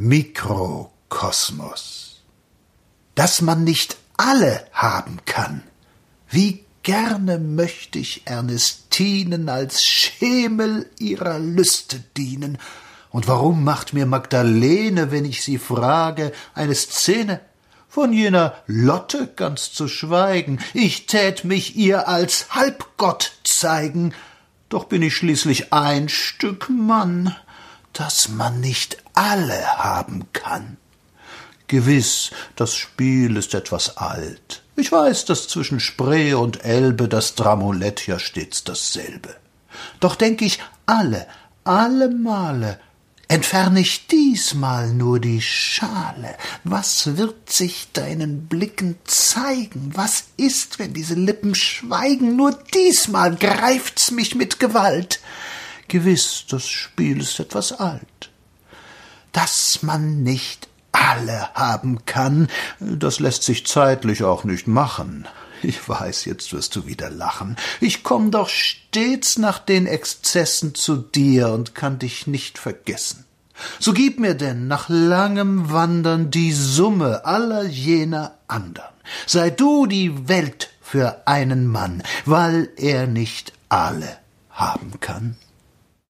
Mikrokosmos. Dass man nicht alle haben kann. Wie gerne möchte ich Ernestinen als Schemel ihrer Lüste dienen. Und warum macht mir Magdalene, wenn ich sie frage, eine Szene? Von jener Lotte ganz zu schweigen, ich tät mich ihr als Halbgott zeigen, doch bin ich schließlich ein Stück Mann, das man nicht alle haben kann. Gewiss, das Spiel ist etwas alt. Ich weiß, dass zwischen Spree und Elbe das Dramolett ja stets dasselbe. Doch denk ich, alle, alle Male Entferne ich diesmal nur die Schale, was wird sich deinen Blicken zeigen? Was ist, wenn diese Lippen schweigen? Nur diesmal greift's mich mit Gewalt. Gewiss, das Spiel ist etwas alt. Dass man nicht alle haben kann, das lässt sich zeitlich auch nicht machen. Ich weiß, jetzt wirst du wieder lachen. Ich komm doch stets nach den Exzessen zu dir und kann dich nicht vergessen. So gib mir denn nach langem Wandern die Summe aller jener andern. Sei du die Welt für einen Mann, weil er nicht alle haben kann.